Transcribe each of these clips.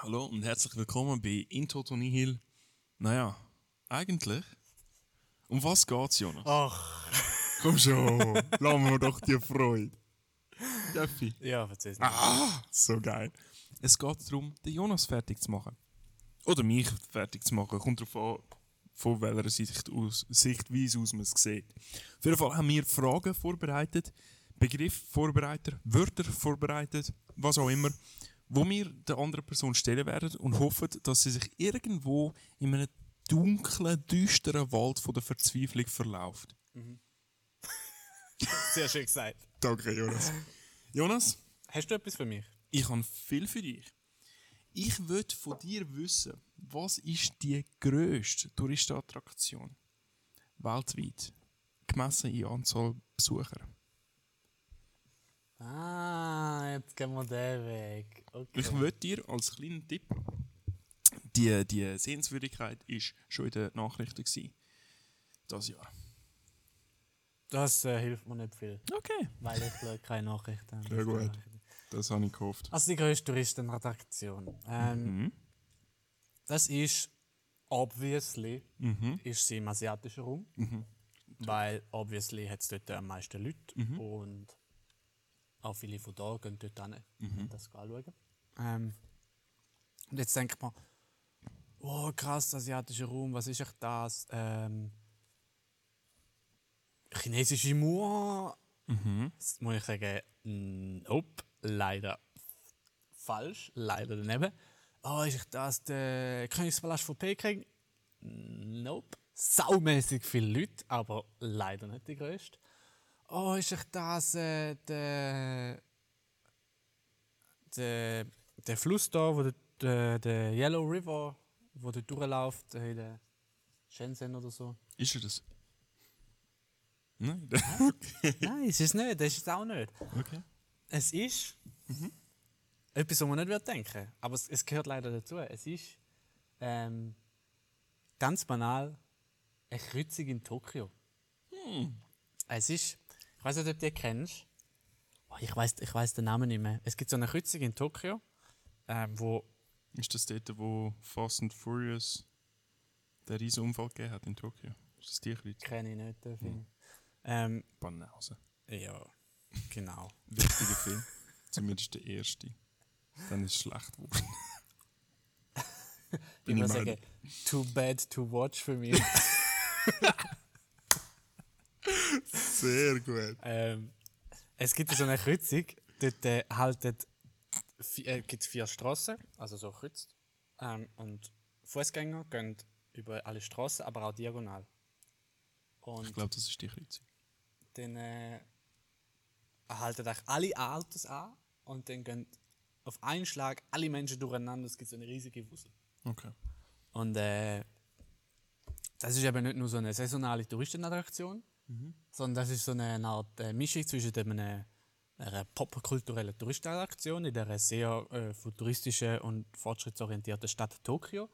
Hallo und herzlich willkommen bei In Toto Nihil. Naja, eigentlich. Um was geht's, Jonas? Ach, Komm schon, lassen wir doch die Freude. Daffi. ja, erzähl's nicht. Ah, so geil. Es geht darum, den Jonas fertig zu machen. Oder mich fertig zu machen. Kommt darauf an, von welcher Sicht aus, Sichtweise aus man es sieht. Auf jeden Fall haben wir Fragen vorbereitet, Begriffe vorbereitet, Wörter vorbereitet, was auch immer, wo wir der anderen Person stellen werden und hoffen, dass sie sich irgendwo in einem dunklen, düsteren Wald von der Verzweiflung verläuft. Sehr schön gesagt. Danke, Jonas. Jonas? Hast du etwas für mich? Ich habe viel für dich. Ich würde von dir wissen, was ist die grösste Touristenattraktion weltweit, gemessen in Anzahl Besucher? Ah, jetzt gehen wir den Weg. Okay. Ich würde dir als kleinen Tipp, die, die Sehenswürdigkeit ist schon in den Nachrichten gewesen, das Jahr. Das äh, hilft mir nicht viel, Okay. weil ich keine Nachrichten. Sehr gut. Das habe ich gehofft. Also die grösste Touristenattraktion. Ähm, Mhm. Das ist, obviously, Mhm. ist sie im asiatischen Raum. Mhm. Weil, obviously, hat es dort am meisten Leute Mhm. und auch viele von da gehen dort hin, Mhm. das anschauen. Ähm, und jetzt denkt man, oh krass, asiatischer Raum, was ist echt das? Ähm, chinesische Mauer? Mhm. Jetzt muss ich sagen, nope, leider falsch, leider daneben. Oh, ist echt das der Königspalast von Peking? Nope. Saumäßig viele Leute, aber leider nicht die größte. Oh, ist echt das äh, der, der, der Fluss da, wo der, der, der Yellow River, wo der durchläuft, äh, in der Shenzhen oder so? Ist er das? Nein. Nein, es ist nicht, das ist es auch nicht. okay. Es ist etwas, was man nicht denken aber es, es gehört leider dazu. Es ist ähm, ganz banal eine Kreuzung in Tokio. Es ist, ich weiß nicht, ob du die kennst. Oh, ich weiß ich weiss den Namen nicht mehr. Es gibt so eine Kreuzung in Tokio, ähm, wo Ist das dort, wo Fast and Furious den riesen Unfall gegeben hat in Tokio? Ist das die Kreuz? kenne ich nicht den Film. Ähm, Banause. ja, genau. Wichtiger Film. Zumindest der erste. Dann ist es schlecht geworden. Ich würde sagen, too bad to watch für mich. Sehr gut. Ähm, es gibt so eine Kreuzung, dort äh, halten äh, gibt's vier Straßen, also so kreuzt. Ähm, und Fußgänger gehen über alle Straßen, aber auch diagonal. Und Ich glaube, das ist die Kreuzung. dann äh, halten eigentlich alle Autos an und dann gehen auf einen Schlag alle Menschen durcheinander. Es gibt so eine riesige Wusel. Okay. Und äh, das ist eben nicht nur so eine saisonale Touristenattraktion, sondern das ist so eine Art äh, Mischung zwischen einem, einer popkulturellen Touristenattraktion in der sehr äh, futuristischen und fortschrittsorientierten Stadt Tokio,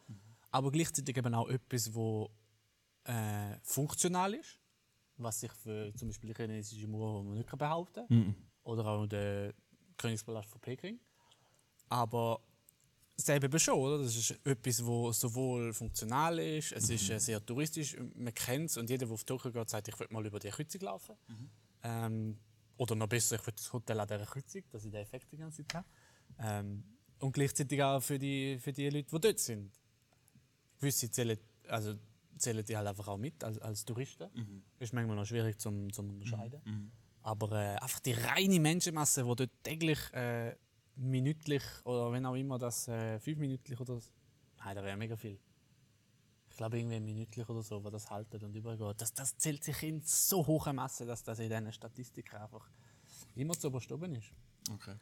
aber gleichzeitig eben auch etwas, wo äh, funktional ist, was sich für zum Beispiel die chinesische Mauer nicht behaupten kann, oder auch der Königspalast von Peking. Aber selber schon, oder? Das ist etwas, wo sowohl funktional ist, es ist äh, sehr touristisch, man kennt es und jeder, der auf Tokio geht, sagt, ich will mal über die Kreuzung laufen. Ähm, oder noch besser, ich will das Hotel an dieser Kreuzung, dass ich den Effekt die ganze Zeit habe. Ähm, und gleichzeitig auch für die, für die Leute, die dort sind. Gewisse zählen, also zählen die halt einfach auch mit als, als Touristen. Ist manchmal noch schwierig zum unterscheiden. Aber äh, einfach die reine Menschenmasse, die dort täglich äh, minütlich oder wenn auch immer das äh, fünfminütlich oder so. Nein, da wäre mega viel. Ich glaube irgendwie minütlich oder so, wo das haltet und übergeht. Das, das zählt sich in so hoher Masse, dass das in diesen Statistiken einfach immer zu überstoben ist. Okay.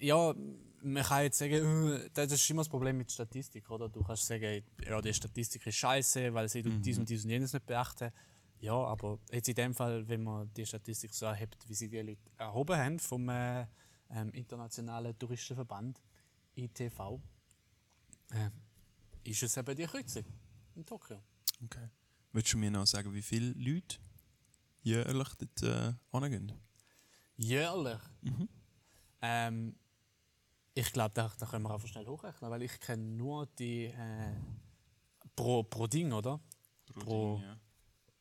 Ja, man kann jetzt sagen, äh, das ist immer das Problem mit Statistik, oder? Du kannst sagen, ja, die Statistik ist scheiße, weil sie dies und dies und jenes nicht beachten. Ja, aber jetzt in dem Fall, wenn man die Statistik so erhebt, wie sie die Leute erhoben haben vom äh, ähm, Internationalen Touristenverband, ITV, äh, ist es eben die Kreuzung in Tokio. okay. Willst du mir noch sagen, wie viele Leute jährlich dort äh, hingehen? Jährlich. Ähm, Ich glaube, da, da können wir einfach schnell hochrechnen, weil ich kenne nur die äh, pro, pro Ding, oder? Pro- Ding, ja.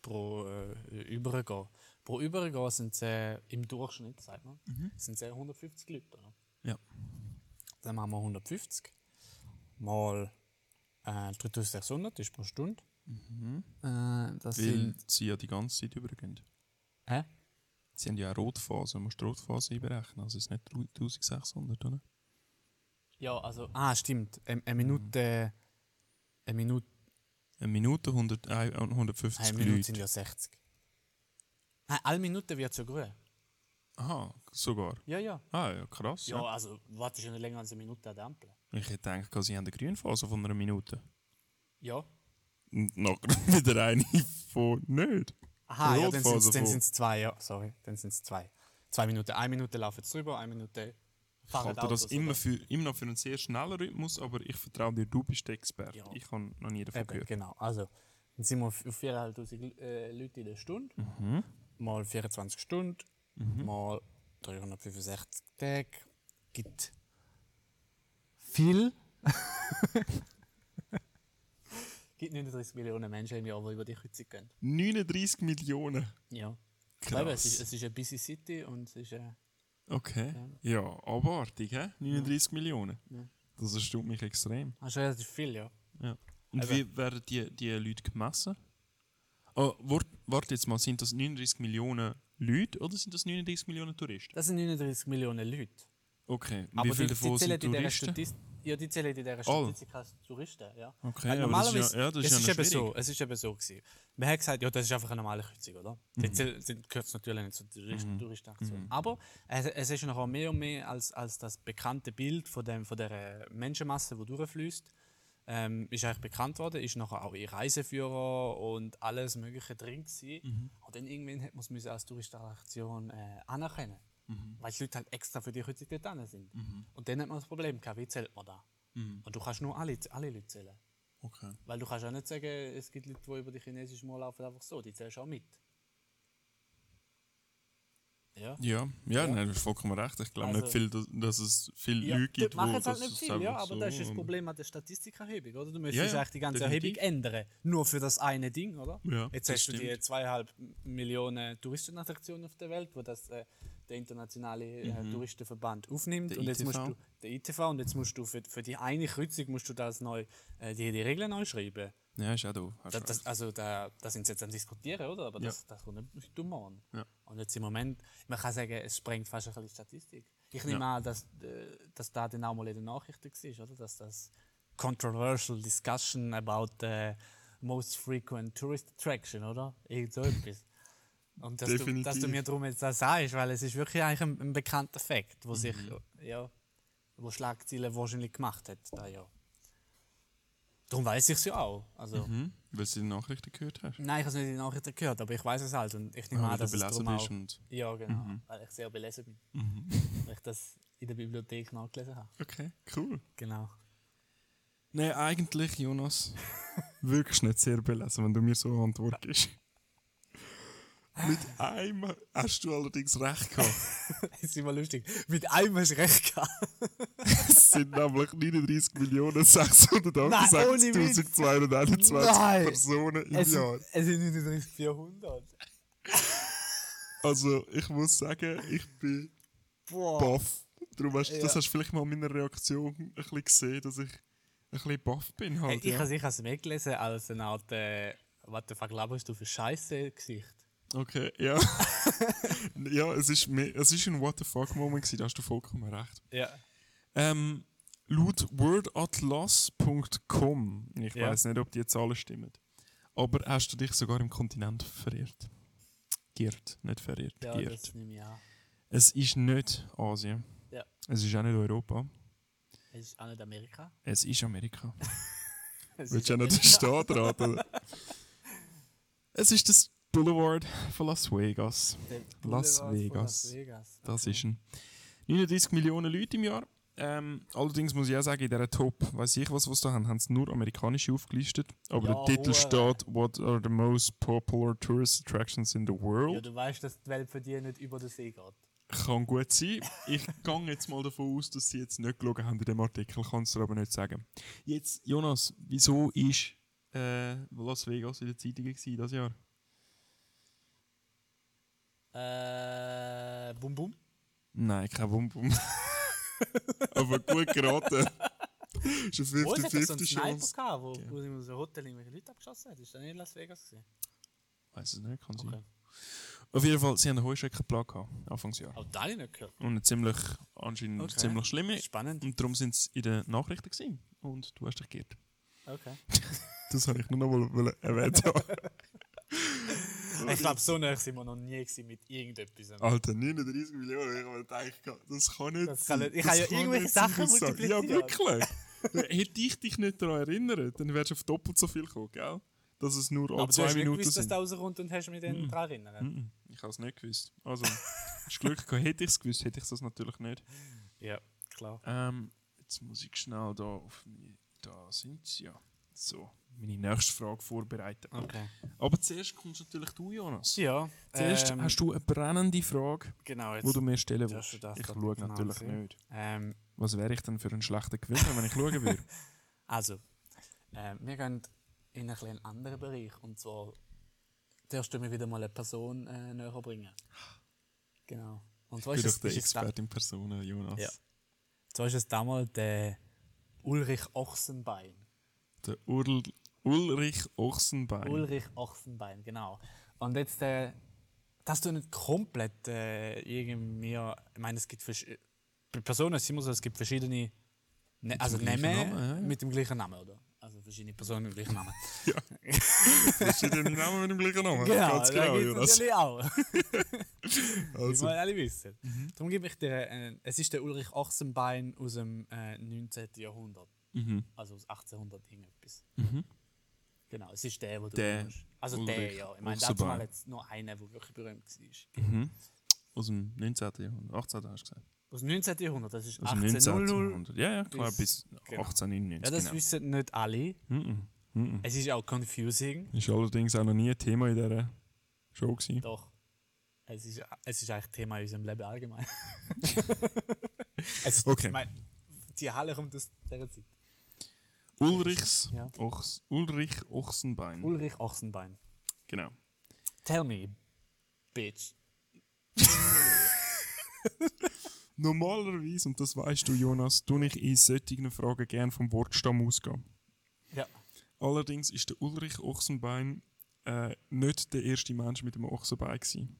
Pro äh, Übergehen. Pro Übergehen sind es äh, im Durchschnitt, sagt man, sind es äh, 150 Leute. Oder? Ja. Dann machen wir 150 mal äh, 3600 ist pro Stunde. Äh, das Weil sind. sie ja die ganze Zeit übergehen. Hä? Sie haben ja eine Rotphase, du musst die Rotphase einberechnen, also es ist nicht 1600, oder? Ja, also. Ah, stimmt. Eine, eine Minute. Eine Minute. Eine Minute 100, äh, 150 Eine Minute Leute. sind ja 60. Nein, alle Minuten wird es ja grün. Aha, sogar. Ja, ja. Ah ja, krass. Ja, Ja. also, wartest du nicht länger als eine Minute an der Ampel. Ich hätte gedacht, sie haben eine Grünphase von einer Minute. Ja. Und nachher wieder eine von nicht. Aha, ja, dann sind es zwei, ja. Sorry, dann sind es zwei. Zwei Minuten. Eine Minute laufen sie drüber, eine Minute Ich fahren halte Autos. das immer, für, immer noch für einen sehr schnellen Rhythmus, aber ich vertraue dir, du bist der Experte. Ja. Ich habe noch nie davon Eben, gehört. genau. Also, dann sind wir auf auf 4'500 äh, Leute in der Stunde. Mhm. Mal 24 Stunden. Mal 365 Tage. Gibt viel. gibt 39 Millionen Menschen im Jahr, die über die Kreuzung gehen. 39 Millionen. Ja. Krass. Eben, es, ist, es ist eine busy City und es ist. Äh, Okay. Ja, abartig, hä? 39 Millionen. Ja. Das erstaunt mich extrem. das ist relativ viel, ja. Ja. Und Eben. wie werden die, die Leute gemessen? Oh, wart, warte jetzt mal, sind das 39 Millionen Leute oder sind das 39 Millionen Touristen? Das sind 39 Millionen Leute. Okay, und Aber wie viele die, davon die sind Touristen? Ja, die zählen in dieser Alle? Statistik als Touristen, ja. Okay, Weil aber das ist normalerweise, ja, ja, das ist es, ja ist eben so, es ist eben so gewesen. Man hat gesagt, ja, das ist einfach eine normale Kreuzung, oder? Mhm. Sind, gehört natürlich nicht zur Tourist, Touristenaktion. Aber es, es ist noch mehr und mehr als, als das bekannte Bild von, dem, von der Menschenmasse, die durchfließt. Ähm, ist eigentlich bekannt worden, ist nachher auch in Reiseführer und alles Mögliche drin gewesen. Mhm. Und dann irgendwann hat man es als Touristenattraktion äh, anerkennen. Mhm. Weil die Leute halt extra für die dort dran sind. Und dann hat man das Problem gehabt, wie zählt man da? Mhm. Und du kannst nur alle, alle Leute zählen. Okay. Weil du kannst auch nicht sagen, es gibt Leute, die über die chinesische Mauer laufen, einfach so, die zählst du auch mit. Ja. Ja, ja, Nein, du hast vollkommen recht. Ich glaube Also- nicht viel, dass, dass es viele Ja, Leute gibt, dort machen es halt nicht viel, ja, aber so, das ist das Problem an der Statistikerhebung, oder? Du Ja, müsstest ja, eigentlich die ganze definitiv. Erhebung ändern, nur für das eine Ding, oder? Ja, Jetzt hast du die stimmt. zweieinhalb Millionen Touristenattraktionen auf der Welt, wo das äh, der internationale äh, Touristenverband aufnimmt. Mhm. Der und jetzt musst ITV. du, der ITV, und jetzt musst du für, für die eine Kreuzung musst du das neu, äh, die, die Regeln neu schreiben. Ja, ist doof. hast Das, recht. das, also da, da sind sie jetzt am diskutieren, oder? Aber Ja. das, das kommt nicht dumm an. Ja. Und jetzt im Moment, man kann sagen, es sprengt fast ein bisschen die Statistik. Ich nehme Ja. an, dass, äh, dass da dann auch mal in den Nachrichten war, oder? Dass das controversial discussion about the most frequent tourist attraction, oder? Irgend so etwas. Und dass du, dass du mir darum jetzt das sagst, weil es ist wirklich eigentlich ein, ein bekannter Fakt, wo sich, Mhm. ja, wo Schlagzeilen wahrscheinlich gemacht hat, da ja. Darum weiß ich es ja auch. Also, Mhm. Weil du die Nachrichten gehört hast. Nein, ich habe es nicht den Nachrichten gehört, aber ich weiß es halt und ich nehme Ah, an, dass du es belesen darum bist auch, und... Ja, genau, Mhm. weil ich sehr belesen bin. Mhm. Weil ich das in der Bibliothek nachgelesen habe. Okay, cool. Genau. Nein, eigentlich, Jonas, wirklich nicht sehr belesen, wenn du mir so antwortest. Mit einem hast du allerdings recht gehabt. Das ist immer lustig. Mit einem hast du recht gehabt. Es sind nämlich 39 Millionen ohne Witz. 668.221 Nein. Personen im Es, Jahr. es sind 39 400. Also, ich muss sagen, ich bin Boah. baff. Darum hast, Ja. Das hast du vielleicht mal in meiner Reaktion ein bisschen gesehen, dass ich ein bisschen baff bin. Hey, Halt, ich ja. habe es ich mehr gelesen als eine Art, äh, was the fuck laberst du für Scheiße Gesicht. Okay, ja. ja, es ist, mehr, es ist ein What the fuck Moment, gewesen, da hast du vollkommen recht. Ja. Ähm, laut wordatlas.com, ich Ja. weiß nicht, ob die Zahlen stimmen, aber hast du dich sogar im Kontinent verirrt. Geirrt, nicht verirrt, Ja, geirrt. das nehme ich an. Es ist nicht Asien. Ja. Es ist auch nicht Europa. Es ist auch nicht Amerika. Es ist Amerika. Es Willst du auch noch den. Staat raten? es ist das Boulevard von Las Vegas. Las Vegas. Las Vegas. Das Okay. ist ein 39 Millionen Leute im Jahr. Ähm, allerdings muss ich auch sagen, in dieser Top, weiß ich was, was da haben, haben sie nur amerikanische aufgelistet. Aber Ja, der Titel hure. steht What are the most popular tourist attractions in the Ja, world? du weißt, dass die Welt für dich nicht über den See geht. Kann gut sein. Ich gehe jetzt mal davon aus, dass sie jetzt nicht geschaut haben in dem Artikel, kannst du aber nicht sagen. Jetzt, Jonas, wieso ist äh, Las Vegas in der Zeitung das Jahr? Äh, Bum Bum. Nein, kein Bum-Bum. aber gut geraten. ist eine Wo es hat doch so einen 50-50 Sniper Chance. gehabt, wo, wo in einem Hotel irgendwelche Leute abgeschossen hat? Ist das nicht in Las Vegas gewesen? Weiß es nicht, kann sein. Okay. Auf jeden Fall, sie haben einen Heuschreckenplan gehabt, Anfangsjahr. Auch da habe ich nicht gehört. Und eine ziemlich, anscheinend Okay. ziemlich schlimme. Spannend. Und darum sind sie in den Nachrichten gewesen. Und du hast dich geirrt. Okay. Das habe ich nur noch mal erwähnt haben. Ich glaube, so nah sind wir noch nie mit irgendetwas. Alter, 39 Millionen, ich habe gedacht, das kann nicht Das kann sein. nicht- ich habe ja irgendwelche Sachen das sagt- Ja, multipliziert. wirklich. Hätte ich dich nicht daran erinnert, dann wärst du auf doppelt so viel gekommen, gell? Dass es nur alle Aber du zwei hast nicht Minuten gewusst, dass sind. da rauskommt und hast mich dann daran erinnert. Mhm, Ich habe es nicht gewusst. Also, hast Glück gehabt. Hätte ich es gewusst, hätte ich das natürlich nicht. Ja, klar. Ähm, jetzt muss ich schnell da auf meine, Da sind sie ja. So, meine nächste Frage vorbereiten. Okay. Aber zuerst kommst natürlich du, Jonas. Ja. Zuerst ähm, hast du eine brennende Frage, genau, jetzt die du mir stellen willst. Ich schaue genau natürlich sehen. nicht. Ähm, Was wäre ich denn für ein schlechter Gewinner, wenn ich schauen würde? also, äh, wir gehen in einen kleinen anderen Bereich. Und zwar darfst du mir wieder mal eine Person äh, näher bringen. Genau. Und zwar Ich ist bin doch der Experte in Person, Jonas. Ja. zwar ist es damals der Ulrich Ochsenbein. Der Url Ulrich Ochsenbein. Ulrich Ochsenbein, genau. Und jetzt, äh, dass du nicht komplett äh, irgendwie, ich meine, es gibt bei Personen ist es immer so, es gibt verschiedene, ne also Namen ja, ja. mit dem gleichen Namen, oder? Also verschiedene Personen mit dem gleichen Namen. Verschiedene Namen mit dem gleichen Namen. genau, Ganz da genau, gibt es Jonas. natürlich auch, wie Also, wir alle wissen. Darum gebe ich dir, äh, es ist der Ulrich Ochsenbein aus dem äh, 19. Jahrhundert, mhm. also aus 1800 irgendetwas. Mhm. Genau, es ist der, wo du Der musst. Also der, Ulrich ja. Ich meine, dazu mal jetzt nur einer, der wirklich berühmt war. Mhm. Aus dem 19. Jahrhundert. 18. hast du gesagt. Aus dem 19. Jahrhundert, das ist Aus dem 19. 1800. Jahrhundert. Ja, ja, klar, bis, bis- genau. 1899. Ja, das genau. wissen nicht alle. Mhm. Mhm. Es ist auch confusing. Ist allerdings auch noch nie ein Thema in dieser Show gewesen. Doch. Es ist, es ist eigentlich Thema in unserem Leben allgemein. es ist, Okay. Ich meine, die Halle kommt aus dieser Zeit. Ulrichs, Ja. Ochs, Ulrich Ochsenbein. Ulrich Ochsenbein. genau. Tell me, bitch. Normalerweise, und das weißt du, Jonas, tue ich in solchen Fragen gerne vom Wortstamm ausgehen. Ja. Allerdings ist der Ulrich Ochsenbein äh, nicht der erste Mensch mit dem Ochsenbein gewesen.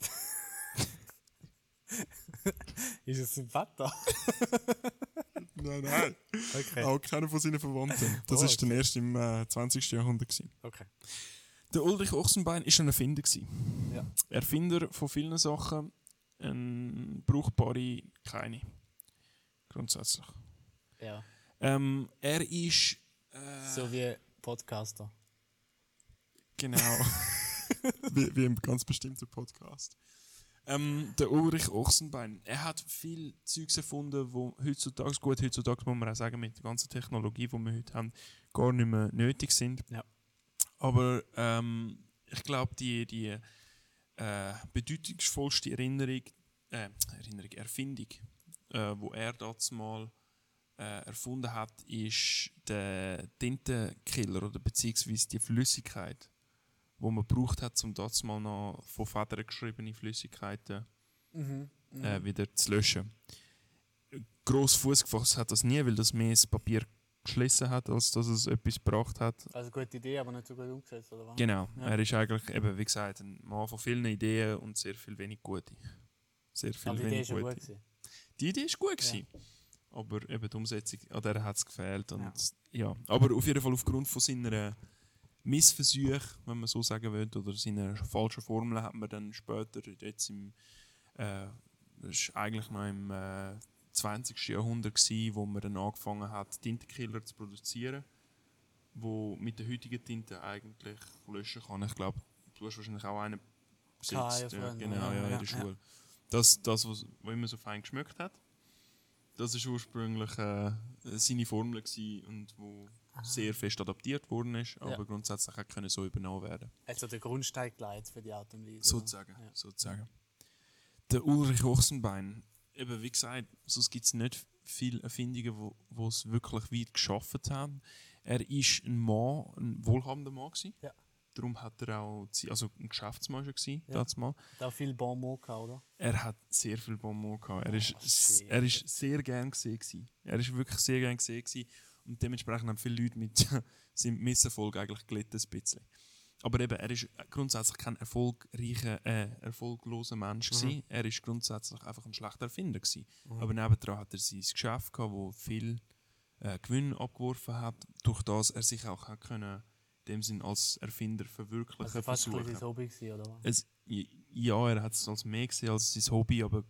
Ist es ein Vater? Nein, nein. Okay. Auch keiner von seinen Verwandten. Das Oh, ist dann erst im äh, 20. Jahrhundert. Gewesen. Okay. Der Ulrich Ochsenbein ist ein Erfinder. Gewesen. Ja. Erfinder von vielen Sachen. Ein brauchbare keine. Grundsätzlich. Ja. Ähm, er ist. Äh, So wie Podcaster. Genau. wie, wie ein ganz bestimmter Podcast. Ähm, der Ulrich Ochsenbein, er hat viel Zeugs erfunden, wo heutzutage, gut, heutzutage muss man auch sagen, mit der ganzen Technologie, die wir heute haben, gar nicht mehr nötig sind. Ja. Aber ähm, ich glaube, die, die äh, bedeutungsvollste Erinnerung, äh, Erinnerung, Erfindung, äh, wo er das mal äh, erfunden hat, ist der Tintenkiller oder beziehungsweise die Flüssigkeit, wo man braucht hat, um das mal noch von Federn geschriebene Flüssigkeiten Mhm. äh, wieder zu löschen. Gross Fuß gefasst hat das nie, weil das mehr das Papier geschlossen hat, als dass es etwas gebracht hat. Also gute Idee, aber nicht so gut umgesetzt, oder was? Genau, Ja. er ist eigentlich, eben, wie gesagt, ein Mann von vielen Ideen und sehr viel wenig gute. Sehr viel Aber die Idee wenig ist ja gut. gute. gewesen. Die Idee ist gut Ja. Aber eben die Umsetzung, an der hat es gefehlt. Und, ja. Aber auf jeden Fall aufgrund von seiner Missversuch, wenn man so sagen will, oder seiner falschen Formel, hat man dann später, jetzt im, äh, das war eigentlich noch im äh, 20. Jahrhundert, gewesen, wo man dann angefangen hat, Tintenkiller zu produzieren, wo mit der heutigen Tinte eigentlich löschen kann. Ich glaube, du hast wahrscheinlich auch einen besitzt. ja, Ja, genau, ja, ja, in ja, der ja. Schule. Das, das was, was immer so fein geschmeckt hat. Das ist ursprünglich äh, seine Formel gewesen und wo sehr fest adaptiert worden ist, aber Ja. grundsätzlich auch können so übernommen werden. Also der Grundstein geleitet für die Art und Weise. Sozusagen, Ja. sozusagen. Der Ulrich Ochsenbein, eben wie gesagt, sonst gibt es nicht viele Erfindungen, wo, wo es wirklich weit geschafft haben. Er ist ein Mann, ein wohlhabender Mann gewesen. Ja. Darum hat er auch, also ein Geschäftsmann schon gewesen, Ja. das mal. Da viel Bonbon gehabt, oder? Er hat sehr viel Bonbon gehabt. Er ist, Oh, s- shit. er ist sehr gern gesehen gewesen. Er ist wirklich sehr gern gesehen gewesen. Und dementsprechend haben viele Leute mit seinem Misserfolg eigentlich gelitten ein bisschen. Aber eben, er ist grundsätzlich kein erfolgreicher, äh, erfolgloser Mensch gewesen. Er ist grundsätzlich einfach ein schlechter Erfinder gewesen. Aber nebendran hat er sein Geschäft gehabt, wo viel äh, Gewinn abgeworfen hat, durch das er sich auch hat können, in dem Sinn als Erfinder verwirklichen Also fast versuchen. bisschen sein Hobby gewesen, oder was? Es, ja, er hat es als mehr gesehen als sein Hobby, aber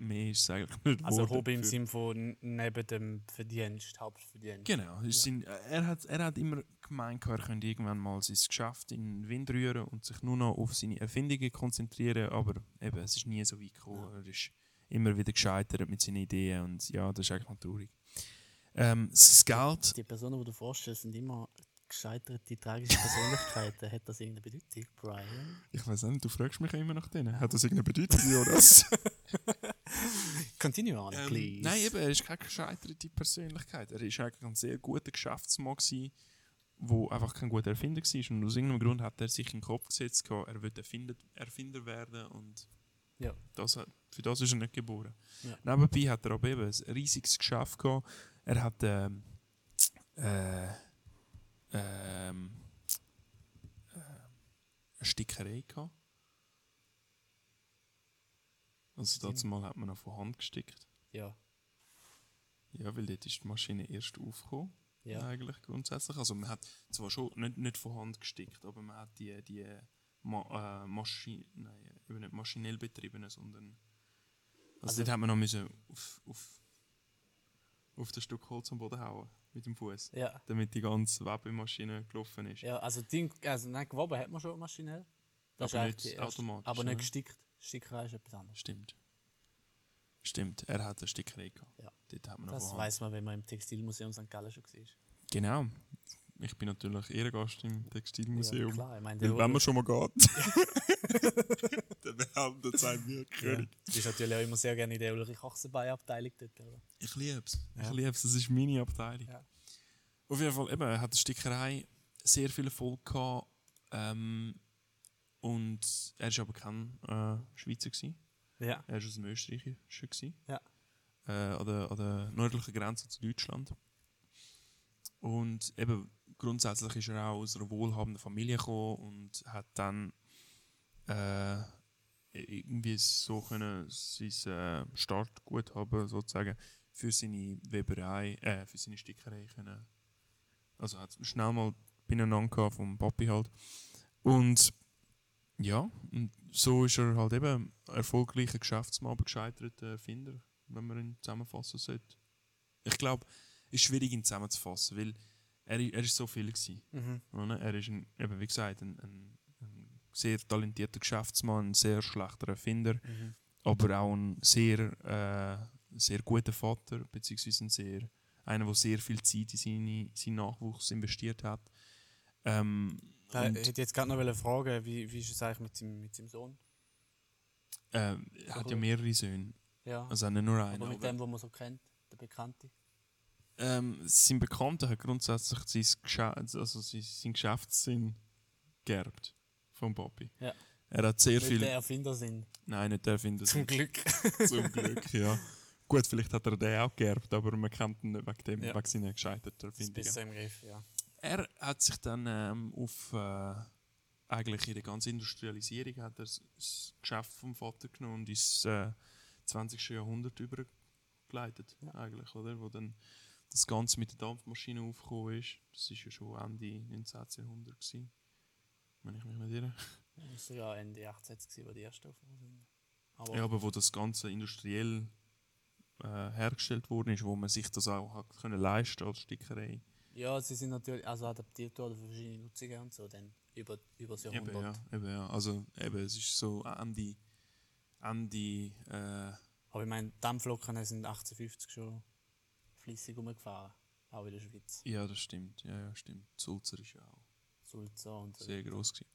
mehr ist es eigentlich nicht Also Hobby im Sinne von neben dem Verdienst, Hauptverdienst. Genau, es sind, er, hat, er hat immer gemeint, er könnte irgendwann mal sein Geschäft in den Wind rühren und sich nur noch auf seine Erfindungen konzentrieren, aber eben, es ist nie so weit gekommen. Er ist immer wieder gescheitert mit seinen Ideen und ja, das ist eigentlich noch traurig. Ähm, das Geld, Die Personen, die du vorstellst, sind immer gescheiterte, tragische Persönlichkeiten. Hat das irgendeine Bedeutung, Brian? ich weiß nicht, du fragst mich immer nach denen. Hat das irgendeine Bedeutung, Jonas? Continue on, Ähm, please. nein, eben, er ist keine gescheiterte Persönlichkeit. Er ist eigentlich ein sehr guter Geschäftsmann gewesen, der einfach kein guter Erfinder war. Und aus irgendeinem Grund hat er sich in den Kopf gesetzt, er will Erfinder, Erfinder werden und Ja. das, hat- für das ist er nicht geboren. Ja. Nebenbei hat er aber eben ein riesiges Geschäft gehabt. Er hat ähm, äh, ähm, äh, eine Stickerei gehabt. Also dazu mal hat man noch von Hand gestickt. Ja. Ja, weil dort ist die Maschine erst aufgekommen. Ja. Eigentlich grundsätzlich. Also man hat zwar schon nicht, nicht von Hand gestickt, aber man hat die, die Ma äh, Maschine, nein, eben nicht maschinell betriebene, sondern also, Also- dort hat man noch müssen auf, auf, auf das Stück Holz am Boden hauen mit dem Fuß, Ja. damit die ganze Webemaschine gelaufen ist. Ja, also, Ding, also nein, gewoben hat man schon maschinell. Das Aber ist nicht die erste- automatisch, Aber nicht gestickt. Stickerei ist etwas anderes. Stimmt. Stimmt, er hat eine Stickerei gehabt. Ja. Dort hat man Das weiß man, wenn man im Textilmuseum St. Gallen schon war. Genau. Ich bin natürlich Ehrengast im Textilmuseum. Ja, klar. Ich meine, wenn man schon mal geht, dann behauptet es einem wie ja. König. Du bist natürlich auch immer sehr gerne in der Ulrich Achsenbein-Abteilung dort. Oder? Ich liebe es. Ich Ja. liebe es. Das ist meine Abteilung. Ja. Auf jeden Fall, eben, er hat die Stickerei sehr viel Erfolg gehabt. Ähm, und er war aber kein äh, Schweizer. Gewesen. Ja. Er war aus dem Österreichischen. Gewesen. Ja. Äh, an, der, an der nördlichen Grenze zu Deutschland. Und eben grundsätzlich ist er auch aus einer wohlhabenden Familie gekommen und hat dann äh, irgendwie so können sein äh, Startguthaben sozusagen für seine Weberei, äh, für seine Stickerei können. Also hat schnell mal beieinander vom Papi halt. Und ja, und so ist er halt eben erfolgreicher Geschäftsmann, aber gescheiterter Erfinder, wenn man ihn zusammenfassen sollte. Ich glaube, es ist schwierig, ihn zusammenzufassen, weil er, er ist so viel gewesen. Mhm. Er ist, ein, eben wie gesagt, ein, ein sehr talentierter Geschäftsmann, ein sehr schlechter Erfinder, Mhm. aber auch ein sehr, äh, sehr guter Vater, beziehungsweise ein sehr, einer, der sehr viel Zeit in seine, seinen Nachwuchs investiert hat. Ähm, und, hätte ich jetzt gerade noch fragen, wie, wie ist es eigentlich mit seinem, mit seinem Sohn? äh, er hat ja mehrere Söhne, Ja. also nicht nur einen. aber mit dem, den man so kennt, der Bekannte. Ähm, sein Bekannter hat grundsätzlich sein, Geschä also sein Geschäftssinn geerbt vom Papi. Ja. Er hat sehr Nicht viel. der Erfinder sind. Nein, nicht der Erfinder. Zum Glück. Zum Glück, ja. Gut, vielleicht hat er den auch geerbt, aber man kennt ihn nicht wegen, dem, Ja. wegen seiner gescheiterten Erfindungen. besser im Griff, ja. Er hat sich dann ähm, auf äh, eigentlich in der ganzen Industrialisierung hat er das- Geschäft vom Vater genommen und ins äh, 20. Jahrhundert übergeleitet, eigentlich, oder? Wo dann das Ganze mit der Dampfmaschine aufgekommen ist. Das ist ja schon Ende 19. Jahrhundert gewesen, wenn ich mich nicht irre. Das war sogar Ende 18 gewesen, wo die ersten aufgekommen sind. Aber Ja, aber wo das Ganze industriell äh, hergestellt worden ist, wo man sich das auch hat können leisten als Stickerei. Ja, sie sind natürlich also adaptiert worden für verschiedene Nutzungen und so, dann über, über das Eben, Jahrhundert. ja, eben, ja. Also eben, es ist so Ende, Ende äh, Aber ich meine, Dampfloken sind 1850 schon fließig rumgefahren, auch in der Schweiz. ja, das stimmt. Ja, ja, stimmt. Sulzer ist ja auch Sulza und so. sehr groß gewesen.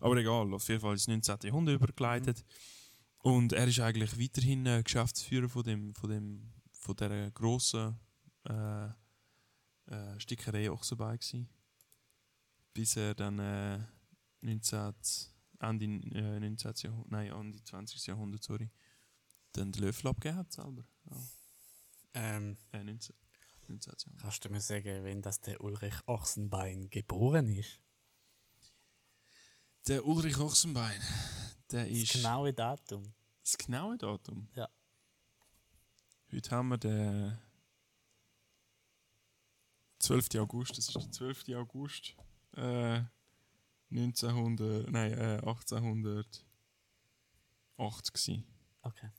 Aber egal, auf jeden Fall ist das 19. Jahrhundert übergeleitet. Und er ist eigentlich weiterhin äh, Geschäftsführer von dem, von dem, von der grossen äh, äh, Stickerei Ochsenbein gsi. Bis er dann äh, 19, Ende äh, 19. Jahrhundert, nein, Ende 20. Jahrhundert, sorry, dann den Löffel abgegeben hat selber. Ja. Ähm, Äh, 19. 19. Jahrhundert. kannst du mir sagen, wenn das der Ulrich Ochsenbein geboren ist? Der Ulrich Ochsenbein, der Das ist genaue Datum. das genaue Datum. Ja. Heute haben wir den 12. August, das ist der 12. August äh, 1900, nein, äh, 1808 gewesen. Okay.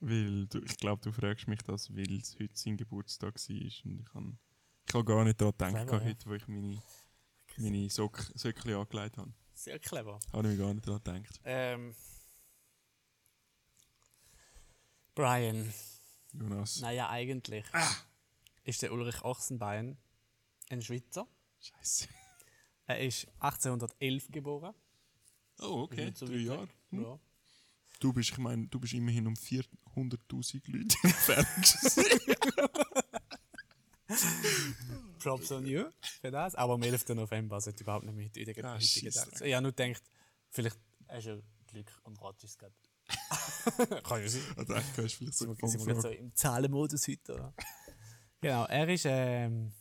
Weil du, ich glaube, du fragst mich das, weil es heute sein Geburtstag war und ich habe ich hab gar nicht daran gedacht, Clever, heute, wo ich meine, meine Sock, Söckchen angelegt habe. Sehr clever. Habe ich mir gar nicht daran gedacht. Ähm, Brian, Jonas. naja, eigentlich ist der Ulrich Ochsenbein ein Schweizer. Scheiße. Er ist 1811 geboren. Oh, okay. So Drei Jahre. weg. Ja. Du bist, ich meine, du bist immerhin um 400.000 Leute entfernt. Props on you für das. Aber am 11. November sollte überhaupt nicht mit in der Ah, heutigen. Tag. Ich habe nur gedacht, vielleicht hast du Glück und ratest es gerade. Kann ja sein. also, eigentlich kannst du vielleicht so Sind wir, sind so im Zahlenmodus heute, oder? genau, er ist ähm,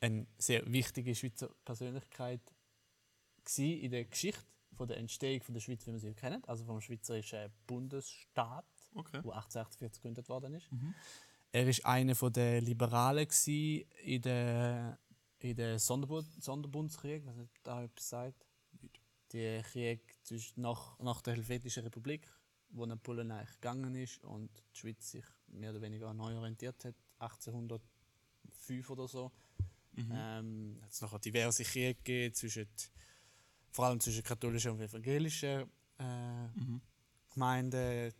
eine sehr wichtige Schweizer Persönlichkeit in der Geschichte von der Entstehung von der Schweiz, wie wir sie kennen, also vom Schweizerischen Bundesstaat, Okay. wo 1848 gegründet worden ist. Mhm. Er ist einer von der Liberalen in der in der Sonderbund Sonderbundskrieg, was nicht da etwas sagt. Der Krieg zwischen nach, nach der Helvetischen Republik, wo Napoleon eigentlich gegangen ist und die Schweiz sich mehr oder weniger neu orientiert hat, 1805 oder so. Ähm, hat es nachher diverse Kriege gegeben, zwischen, vor allem zwischen katholischen und evangelischen äh, Gemeinden.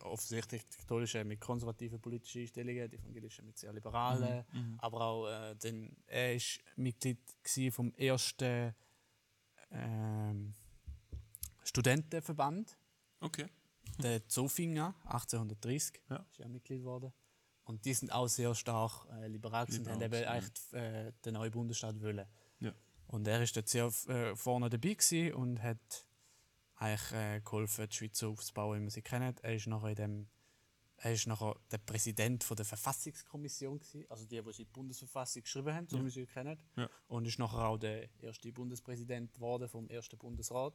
Offensichtlich die katholischen mit konservativen politischen Einstellungen, die evangelischen mit sehr liberalen. Aber auch äh, den, er war Mitglied vom ersten ähm, Studentenverband, Okay. der Zofinger, 1830, Ja. ist er Mitglied geworden. Und die sind auch sehr stark äh, liberal und haben eben eigentlich äh, den neuen Bundesstaat wollen. Ja. Und er ist dort sehr äh, vorne dabei und hat eigentlich äh, geholfen, die Schweiz so aufzubauen, wie man sie kennt. Er ist nachher in dem er ist nachher der Präsident von der Verfassungskommission gewesen, also die, die die Bundesverfassung geschrieben haben, so wie wir sie kennen. Ja. Und ist nachher auch der erste Bundespräsident geworden vom ersten Bundesrat.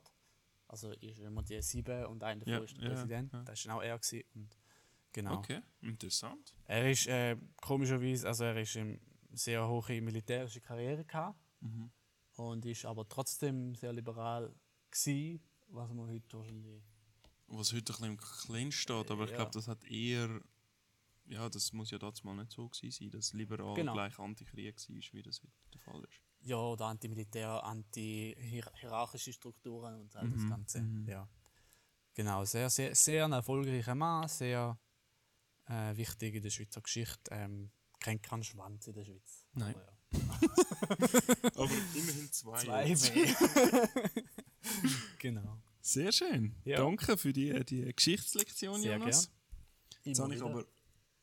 Also ist immer die sieben und einer davon Ja, ist der ja, Präsident. ja. Das war auch er gewesen. Und genau. Okay, interessant. Er ist äh, komischerweise, also er ist eine sehr hohe militärische Karriere gehabt Mhm. und ist aber trotzdem sehr liberal gsi, was man heute wahrscheinlich Was heute ein bisschen im Kleinen steht, aber ich Ja. glaube, das hat eher. Ja, das muss ja damals mal nicht so gewesen sein, dass liberal Genau. gleich Antikrieg war, wie das heute der Fall ist. ja oder antimilitär, anti-hierarchische Strukturen und all das Mhm, Ganze. mhm. Ja. Genau, sehr, sehr, sehr ein erfolgreicher Mann, sehr äh, wichtig in der Schweizer Geschichte. Ähm, kennt keinen Schwanz in der Schweiz. Nein. Aber ja. Aber immerhin zwei. Zwei mehr. genau. Sehr schön. Ja. Danke für die, die Geschichtslektion, Sehr Jonas. Jetzt Immer habe ich wieder. aber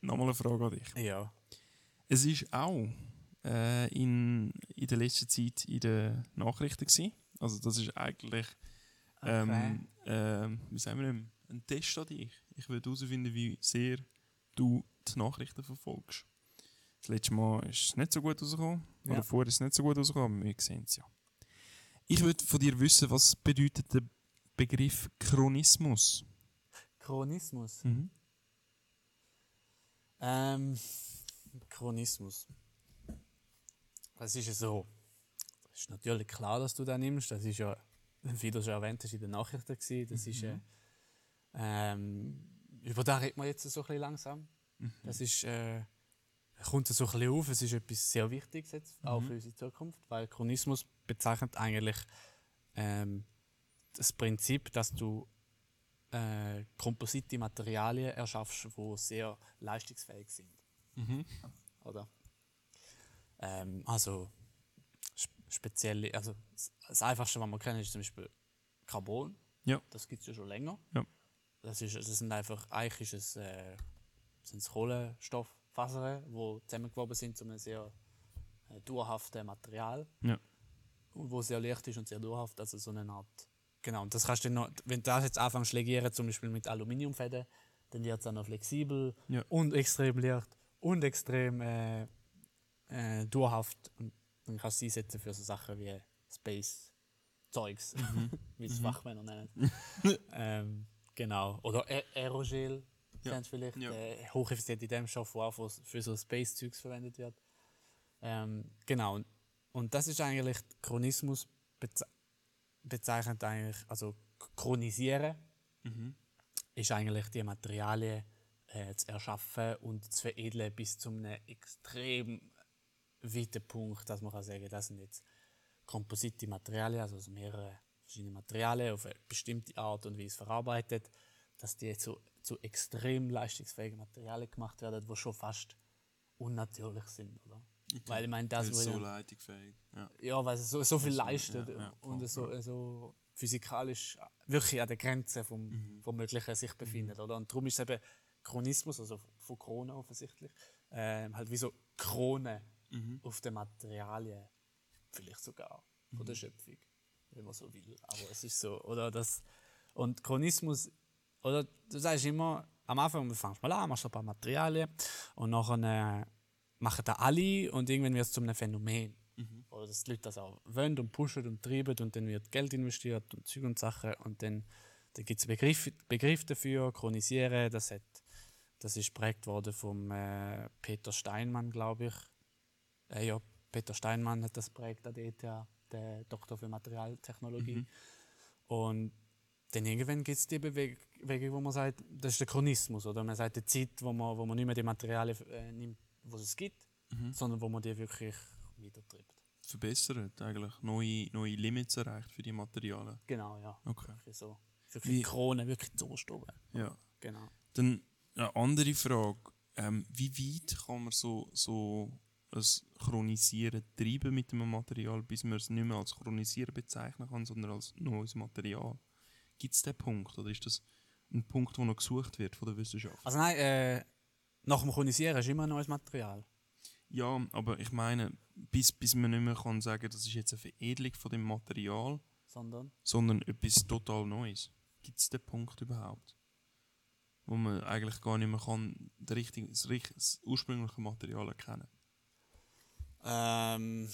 nochmal eine Frage an dich. Ja. Es ist auch äh, in, in der letzten Zeit in den Nachrichten gewesen. Also das ist eigentlich, ähm, ähm, wie sagen wir dem, ein Test an dich. Ich will herausfinden, wie sehr du die Nachrichten verfolgst. Das letzte Mal ist es nicht so gut rausgekommen, Ja. oder vorher ist es nicht so gut rausgekommen, aber wir sehen es ja. Ich würde von dir wissen, was bedeutet der Begriff Chronismus? Chronismus. Mhm. Ähm, Chronismus. Das ist ja so. Es ist natürlich klar, dass du da nimmst. Das ist ja, wie du schon erwähnt hast, in den Nachrichten gewesen. Das ist äh, ähm, über da redet man jetzt so ein bisschen langsam. Das ist, äh, kommt so ein bisschen auf. Es ist etwas sehr Wichtiges jetzt, auch für unsere Zukunft, weil Chronismus bezeichnet eigentlich ähm, das Prinzip, dass du äh, komposite Materialien erschaffst, die sehr leistungsfähig sind. Mhm. Oder? Ähm, also sp- spezielle, also das- einfachste, was man kennt, ist zum Beispiel Carbon. Ja. Das gibt es ja schon länger. Ja. Das, ist, das sind einfach, eigentlich ist es, äh, Kohlenstofffasern, die zusammengewoben sind zu einem sehr äh, dauerhaften Material. Ja. Wo sehr leicht ist und sehr dauerhaft, also so eine Art. Genau, und das kannst du noch, wenn du das jetzt anfängst zu legieren, zum Beispiel mit Aluminiumfäden, dann wird es auch noch flexibel Ja. und extrem leicht und extrem äh, äh, dauerhaft. Und dann kannst du sie einsetzen für so Sachen wie Space-Zeugs, wie es Fachmänner nennen. ähm, genau. Oder Aer- Aerogel, Ja. kennst du vielleicht, Ja. äh, hocheffizient in dem Stoff, der auch für, für so Space-Zeugs verwendet wird. Ähm, genau. Und, und das ist eigentlich Chronismus beze bezeichnet eigentlich, also chronisieren Mhm. ist eigentlich die Materialien äh, zu erschaffen und zu veredeln bis zu einem extrem weiten Punkt, dass man kann sagen, das sind jetzt komposite Materialien, also aus mehrere verschiedene Materialien auf eine bestimmte Art und Weise verarbeitet, dass die zu, zu extrem leistungsfähigen Materialien gemacht werden, die schon fast unnatürlich sind, oder? Weil ich meine, das, ist so leitungsfähig. Ja. ja, weil es so, so viel leistet ja, ja, und voll, so, so physikalisch wirklich an der Grenze vom, Mhm. vom Möglichen sich befindet. Oder? Und darum ist es eben Chronismus, also von Krone offensichtlich, ähm, halt wie so Krone Mhm. auf den Materialien, vielleicht sogar von der Schöpfung, wenn man so will. Aber es ist so, oder das. Und Chronismus, oder du sagst immer, am Anfang fängst du mal an, machst ein paar Materialien und nachher äh, machen da alle und irgendwann wird es zu einem Phänomen. Oder dass die Leute das auch wollen und pushen und treiben und dann wird Geld investiert und Zeug und Sachen und dann, dann gibt es Begriff, Begriff dafür, Chronisieren, das, hat, das ist geprägt worden vom äh, Peter Steinmann, glaube ich. Äh, ja, Peter Steinmann hat das geprägt an der ETH, der Doktor für Materialtechnologie. Und dann irgendwann gibt es die Bewegung, wo man sagt, das ist der Chronismus. Oder man sagt die Zeit, wo man, wo man nicht mehr die Materialien äh, nimmt, die es gibt, sondern wo man die wirklich weitertreibt. Verbessert eigentlich. Neue, neue Limits erreicht für die Materialien. Genau, ja. Okay. Wirklich so. Wirklich Wie- die Krone, wirklich zuerst oben. Ja. Genau. Dann eine andere Frage. Ähm, wie weit kann man so, so ein Chronisieren treiben mit einem Material, bis man es nicht mehr als Chronisieren bezeichnen kann, sondern als neues Material? Gibt es diesen Punkt oder ist das ein Punkt, der noch gesucht wird von der Wissenschaft? Also nein, äh, nach dem Chronisieren ist immer ein neues Material. Ja, aber ich meine, bis, bis man nicht mehr kann sagen, das ist jetzt eine Veredelung von dem Material, Sondern sondern etwas total Neues. Gibt es den Punkt überhaupt? Wo man eigentlich gar nicht mehr kann, das, richt- das ursprüngliche Material erkennen Ähm,